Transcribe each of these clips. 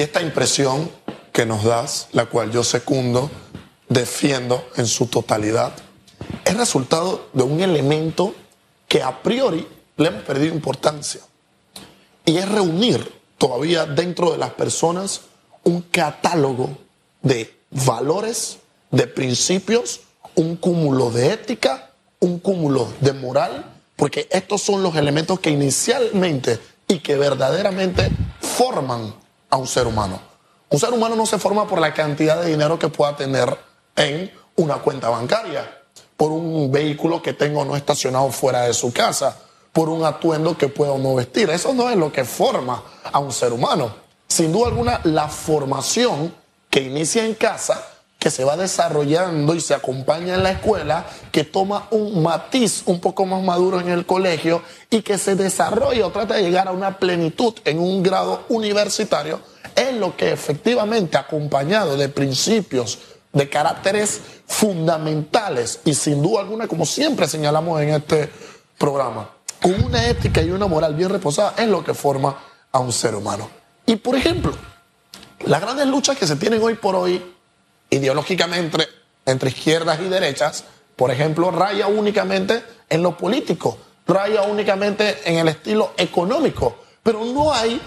Y esta impresión que nos das, la cual yo secundo, defiendo en su totalidad, es resultado de un elemento que a priori le hemos perdido importancia. Y es reunir todavía dentro de las personas un catálogo de valores, de principios, un cúmulo de ética, un cúmulo de moral, porque estos son los elementos que inicialmente y que verdaderamente forman a un ser humano. Un ser humano no se forma por la cantidad de dinero que pueda tener en una cuenta bancaria, por un vehículo que tenga o no estacionado fuera de su casa, por un atuendo que pueda o no vestir. Eso no es lo que forma a un ser humano. Sin duda alguna, la formación que inicia en casa, se va desarrollando y se acompaña en la escuela, que toma un matiz un poco más maduro en el colegio y que se desarrolla o trata de llegar a una plenitud en un grado universitario, es lo que efectivamente, acompañado de principios, de caracteres fundamentales y sin duda alguna, como siempre señalamos en este programa, con una ética y una moral bien reposada, es lo que forma a un ser humano. Y por ejemplo, las grandes luchas que se tienen hoy por hoy, ideológicamente, entre izquierdas y derechas, por ejemplo, raya únicamente en lo político, raya únicamente en el estilo económico, pero no hay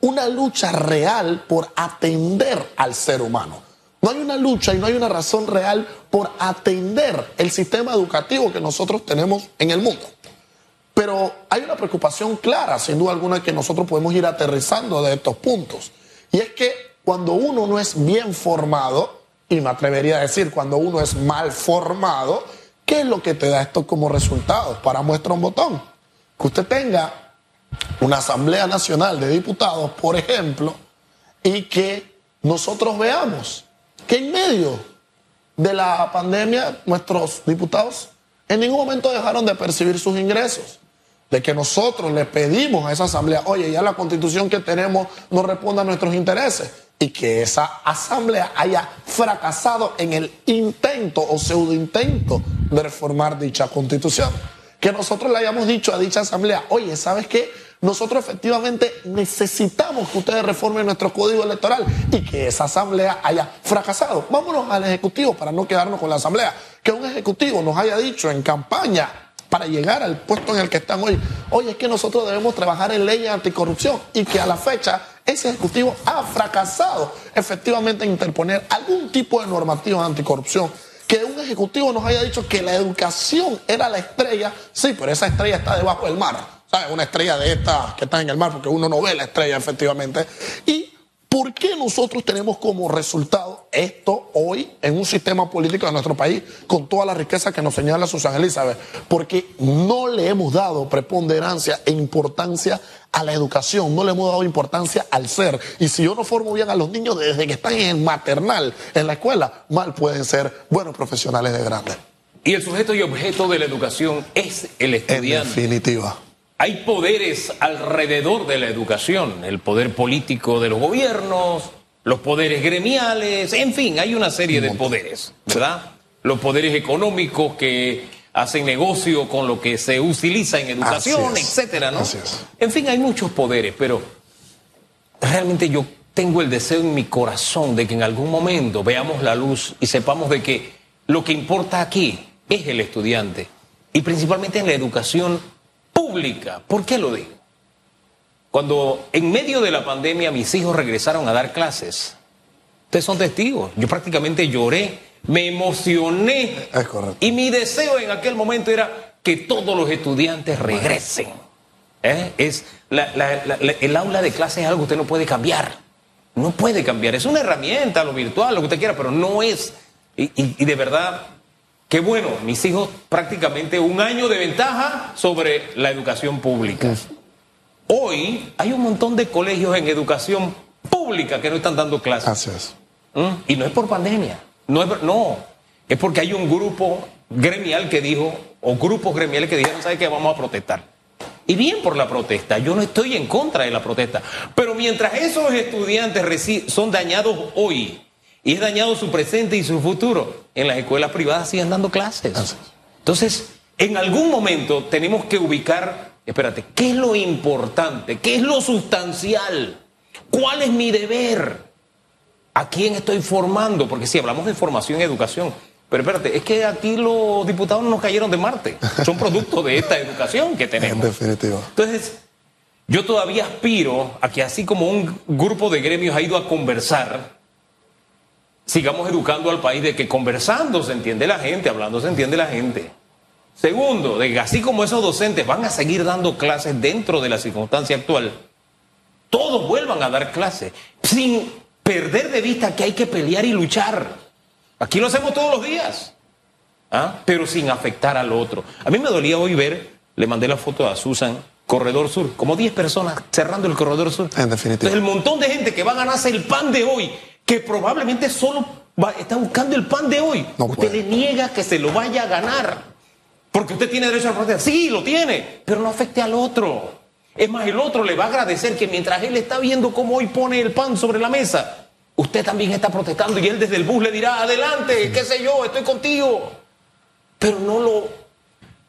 una lucha real por atender al ser humano. No hay una lucha y no hay una razón real por atender el sistema educativo que nosotros tenemos en el mundo. Pero hay una preocupación clara, sin duda alguna, que nosotros podemos ir aterrizando de estos puntos. Y es que cuando uno no es bien formado, y me atrevería a decir cuando uno es mal formado, ¿qué es lo que te da esto como resultado? Para muestra un botón. Que usted tenga una Asamblea Nacional de Diputados, por ejemplo, y que nosotros veamos que en medio de la pandemia nuestros diputados en ningún momento dejaron de percibir sus ingresos. De que nosotros le pedimos a esa asamblea, oye, ya la constitución que tenemos no responde a nuestros intereses. Y que esa asamblea haya fracasado en el intento o pseudo intento de reformar dicha constitución. Que nosotros le hayamos dicho a dicha asamblea, oye, ¿sabes qué? nosotros efectivamente necesitamos que ustedes reformen nuestro código electoral y que esa asamblea haya fracasado. Vámonos al Ejecutivo para no quedarnos con la asamblea. Que un Ejecutivo nos haya dicho en campaña para llegar al puesto en el que están hoy, oye, es que nosotros debemos trabajar en leyes anticorrupción y que a la fecha ese Ejecutivo ha fracasado efectivamente en interponer algún tipo de normativa anticorrupción que un ejecutivo nos haya dicho que la educación era la estrella, sí, pero esa estrella está debajo del mar. Una estrella de estas que está en el mar, porque uno no ve la estrella efectivamente. ¿Y por qué nosotros tenemos como resultado esto hoy en un sistema político de nuestro país con toda la riqueza que nos señala Susana Elizabeth? Porque no le hemos dado preponderancia e importancia a la educación, no le hemos dado importancia al ser. Y si yo no formo bien a los niños desde que están en el maternal, en la escuela, mal pueden ser buenos profesionales de grande. Y el sujeto y objeto de la educación es el estudiante. En definitiva. Hay poderes alrededor de la educación, el poder político de los gobiernos, los poderes gremiales, en fin, hay una serie de poderes, ¿verdad? Los poderes económicos que hacen negocio con lo que se utiliza en educación, etcétera, ¿no? En fin, hay muchos poderes, pero realmente yo tengo el deseo en mi corazón de que en algún momento veamos la luz y sepamos de que lo que importa aquí es el estudiante y principalmente en la educación pública. ¿Por qué lo digo? Cuando en medio de la pandemia mis hijos regresaron a dar clases, ustedes son testigos, yo prácticamente lloré, me emocioné. Es correcto. Y mi deseo en aquel momento era que todos los estudiantes regresen. ¿Eh? Es el aula de clase es algo que usted no puede cambiar. No puede cambiar. Es una herramienta, lo virtual, lo que usted quiera, pero no es. y de verdad, Qué bueno, mis hijos prácticamente un año de ventaja sobre la educación pública. Hoy hay un montón de colegios en educación pública que no están dando clases. Así es. ¿Mm? Y no es por pandemia, no es, no, es porque hay un grupo gremial que dijo, o grupos gremiales que dijeron, ¿sabe qué? Vamos a protestar. Y bien por la protesta, yo no estoy en contra de la protesta, pero mientras esos estudiantes son dañados hoy y es dañado su presente y su futuro. En las escuelas privadas siguen dando clases. Entonces, en algún momento tenemos que ubicar, espérate, ¿qué es lo importante? ¿Qué es lo sustancial? ¿Cuál es mi deber? ¿A quién estoy formando? Porque si hablamos de formación y educación, pero espérate, es que aquí los diputados no nos cayeron de Marte, son producto de esta educación que tenemos. En definitiva. Entonces, yo todavía aspiro a que así como un grupo de gremios ha ido a conversar, sigamos educando al país de que conversando se entiende la gente, hablando se entiende la gente. Segundo, de que así como esos docentes van a seguir dando clases dentro de la circunstancia actual, todos vuelvan a dar clases, sin perder de vista que hay que pelear y luchar. Aquí lo hacemos todos los días, ¿ah? pero sin afectar al otro. A mí me dolía hoy ver, le mandé la foto a Susan, Corredor Sur, como 10 personas cerrando el Corredor Sur. En definitiva. Entonces, el montón de gente que va a ganarse el pan de hoy, que probablemente solo va, está buscando el pan de hoy, No usted puede. le niega que se lo vaya a ganar. Porque usted tiene derecho a protestar. Sí, lo tiene, pero no afecte al otro. Es más, el otro le va a agradecer que mientras él está viendo cómo hoy pone el pan sobre la mesa, usted también está protestando y él desde el bus le dirá, adelante, qué sé yo, estoy contigo. Pero no lo,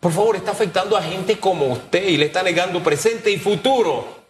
por favor, está afectando a gente como usted y le está negando presente y futuro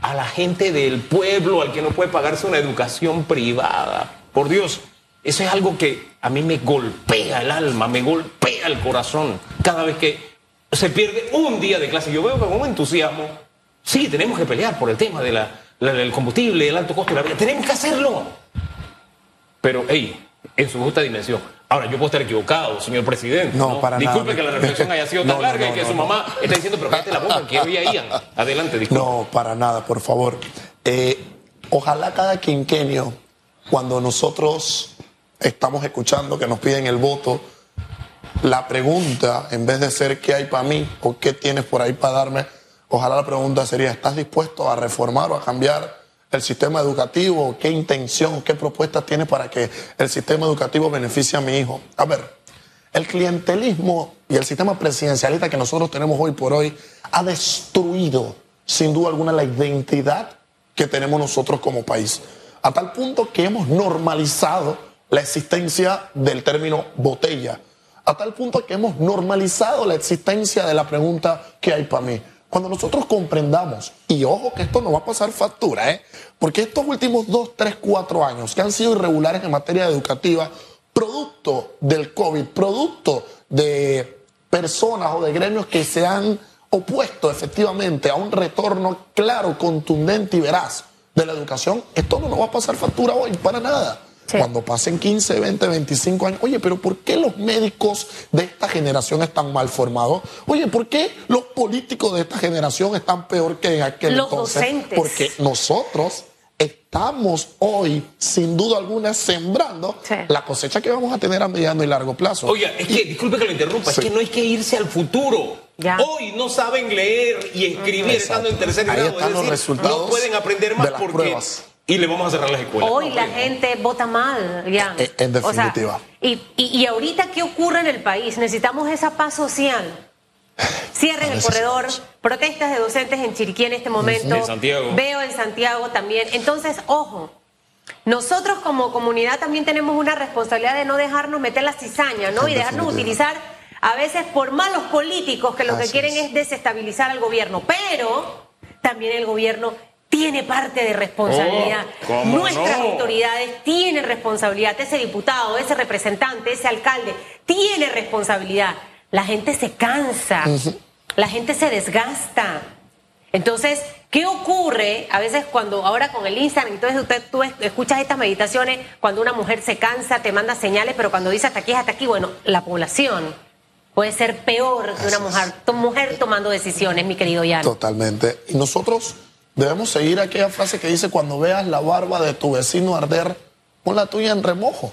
a la gente del pueblo, al que no puede pagarse una educación privada. Por Dios, eso es algo que a mí me golpea el alma, me golpea el corazón cada vez que se pierde un día de clase. Yo veo con un entusiasmo. Sí, tenemos que pelear por el tema de la- la- del combustible, el alto costo de la vida. Tenemos que hacerlo. Pero, hey, en su justa dimensión. Ahora, yo puedo estar equivocado, señor presidente. No, para Disculpe nada. que la reflexión haya sido tan No, no, larga no, y que no, su no. mamá está diciendo, pero cállate la boca, que hoy Ian. Adelante, disculpe. No, para nada, por favor. Eh, ojalá cada quinquenio, cuando nosotros estamos escuchando que nos piden el voto, la pregunta, en vez de ser qué hay para mí o qué tienes por ahí para darme, ojalá la pregunta sería, ¿estás dispuesto a reformar o a cambiar el sistema educativo? ¿Qué intención, qué propuestas tienes para que el sistema educativo beneficie a mi hijo? A ver, el clientelismo y el sistema presidencialista que nosotros tenemos hoy por hoy ha destruido, sin duda alguna, la identidad que tenemos nosotros como país. A tal punto que hemos normalizado la existencia del término botella. A tal punto que hemos normalizado la existencia de la pregunta ¿qué hay para mí? Cuando nosotros comprendamos, y ojo que esto no va a pasar factura, ¿eh? porque estos últimos dos, tres, cuatro años que han sido irregulares en materia educativa, producto del COVID, producto de personas o de gremios que se han opuesto efectivamente a un retorno claro, contundente y veraz de la educación, esto no nos va a pasar factura hoy para nada. Sí. Cuando pasen 15, 20, 25 años, oye, pero ¿por qué los médicos de esta generación están mal formados? Oye, ¿por qué los políticos de esta generación están peor que en aquel Los entonces? docentes. Porque nosotros estamos hoy, sin duda alguna, sembrando Sí. la cosecha que vamos a tener a mediano y largo plazo. Oiga, es que, disculpe que lo interrumpa, Sí. es que no hay que irse al futuro. Ya. Hoy no saben leer y escribir Exacto. estando en tercer Ahí grado. están es los resultados no pueden aprender más de las porque. pruebas. Y le vamos a cerrar las escuelas. Hoy No la gente vota mal, ya. Eh, en O sea, definitiva. y, y, y ahorita, ¿qué ocurre en el país? Necesitamos esa paz social. Cierren el corredor, protestas de docentes en Chiriquí en este momento. En Santiago. Veo en Santiago también. Entonces, ojo, nosotros como comunidad también tenemos una responsabilidad de no dejarnos meter la cizaña, ¿no? En Y dejarnos definitiva. utilizar a veces por malos políticos que lo que quieren es. es desestabilizar al gobierno. Pero también el gobierno tiene parte de responsabilidad. Oh, ¿cómo Nuestras no? autoridades tienen responsabilidad. Ese diputado, ese representante, ese alcalde tiene responsabilidad. La gente se cansa, la gente se desgasta. Entonces, ¿qué ocurre a veces cuando ahora con el Instagram, entonces usted tú es- escuchas estas meditaciones, cuando una mujer se cansa, te manda señales, pero cuando dice hasta aquí es hasta aquí, bueno, la población puede ser peor que una mujer, mujer tomando decisiones, mi querido Jan. Totalmente. Y nosotros debemos seguir aquella frase que dice, cuando veas la barba de tu vecino arder, pon la tuya en remojo.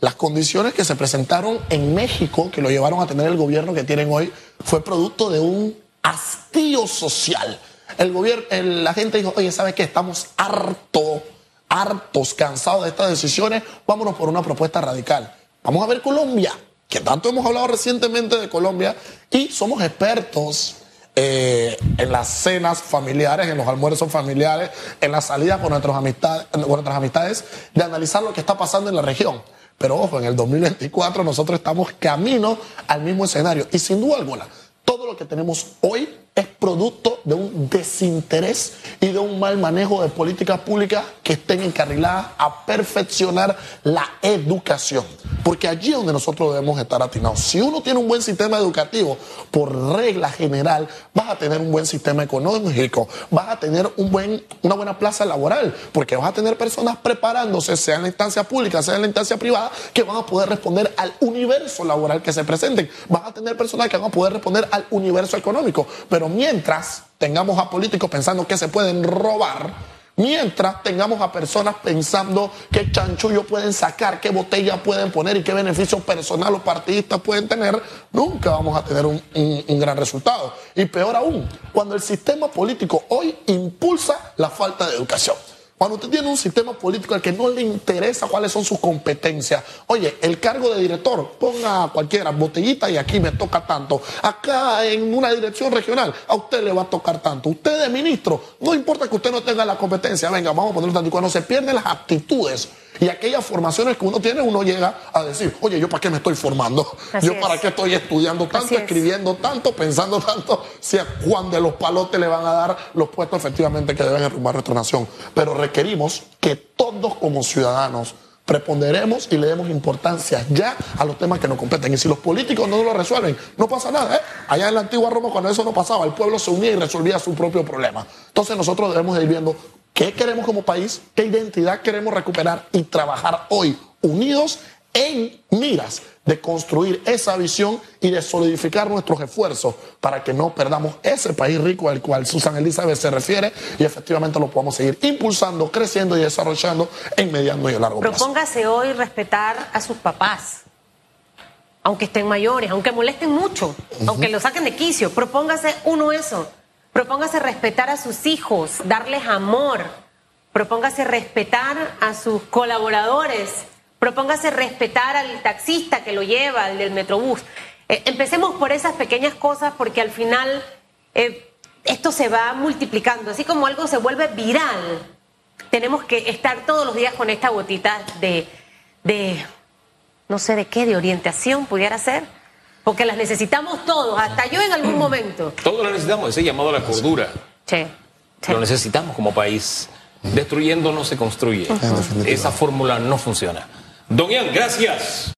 Las condiciones que se presentaron en México, que lo llevaron a tener el gobierno que tienen hoy, fue producto de un hastío social. El gobierno, la gente dijo, oye, ¿sabes qué? Estamos hartos, hartos, cansados de estas decisiones, vámonos por una propuesta radical. Vamos a ver Colombia, que tanto hemos hablado recientemente de Colombia, y somos expertos eh, en las cenas familiares, en los almuerzos familiares, en las salidas con, con nuestras amistades, de analizar lo que está pasando en la región. Pero ojo, en el 2024 nosotros estamos camino al mismo escenario. Y sin duda alguna, todo lo que tenemos hoy es producto de un desinterés y de un mal manejo de políticas públicas que estén encarriladas a perfeccionar la educación. Porque allí es donde nosotros debemos estar atinados. Si uno tiene un buen sistema educativo, por regla general, vas a tener un buen sistema económico, vas a tener un buen, una buena plaza laboral, porque vas a tener personas preparándose, sea en la instancia pública, sea en la instancia privada, que van a poder responder al universo laboral que se presenten. Vas a tener personas que van a poder responder al universo económico. Pero mientras tengamos a políticos pensando que se pueden robar, mientras tengamos a personas pensando qué chanchullo pueden sacar, qué botella pueden poner y qué beneficio personal o partidistas pueden tener, nunca vamos a tener un, gran resultado. Y peor aún, cuando el sistema político hoy impulsa la falta de educación. Cuando usted tiene un sistema político al que no le interesa cuáles son sus competencias, oye, el cargo de director, ponga cualquiera botellita y aquí me toca tanto. Acá en una dirección regional, a usted le va a tocar tanto. Usted es ministro, no importa que usted no tenga la competencia, venga, vamos a ponerlo tanto. Y cuando se pierden las aptitudes y aquellas formaciones que uno tiene, uno llega a decir, oye, ¿yo para qué me estoy formando? Así ¿Yo es. para qué estoy estudiando tanto, es. escribiendo tanto, pensando tanto? Si a Juan de los Palotes le van a dar los puestos efectivamente que deben enrumbar nuestra nación. Pero requerimos que todos como ciudadanos preponderemos y le demos importancia ya a los temas que nos competen. Y si los políticos no lo resuelven, no pasa nada. ¿eh? Allá en la antigua Roma, cuando eso no pasaba, el pueblo se unía y resolvía su propio problema. Entonces nosotros debemos de ir viendo qué queremos como país, qué identidad queremos recuperar y trabajar hoy unidos en miras de construir esa visión y de solidificar nuestros esfuerzos para que no perdamos ese país rico al cual Susan Elizabeth se refiere y efectivamente lo podamos seguir impulsando, creciendo y desarrollando en mediano y a largo plazo. Propóngase hoy respetar a sus papás, aunque estén mayores, aunque molesten mucho, aunque lo saquen de quicio. Propóngase uno eso. Propóngase respetar a sus hijos, darles amor. Propóngase respetar a sus colaboradores. Propóngase respetar al taxista que lo lleva, al del metrobús. Eh, empecemos por esas pequeñas cosas porque al final eh, esto se va multiplicando. Así como algo se vuelve viral, tenemos que estar todos los días con esta gotita de, de no sé de qué, de orientación pudiera ser, porque las necesitamos todos, hasta yo en algún momento. Todos lo necesitamos, ese llamado a la cordura. Sí, sí. Lo necesitamos como país. Destruyendo no se construye. Esa fórmula no funciona. Don Ian, gracias.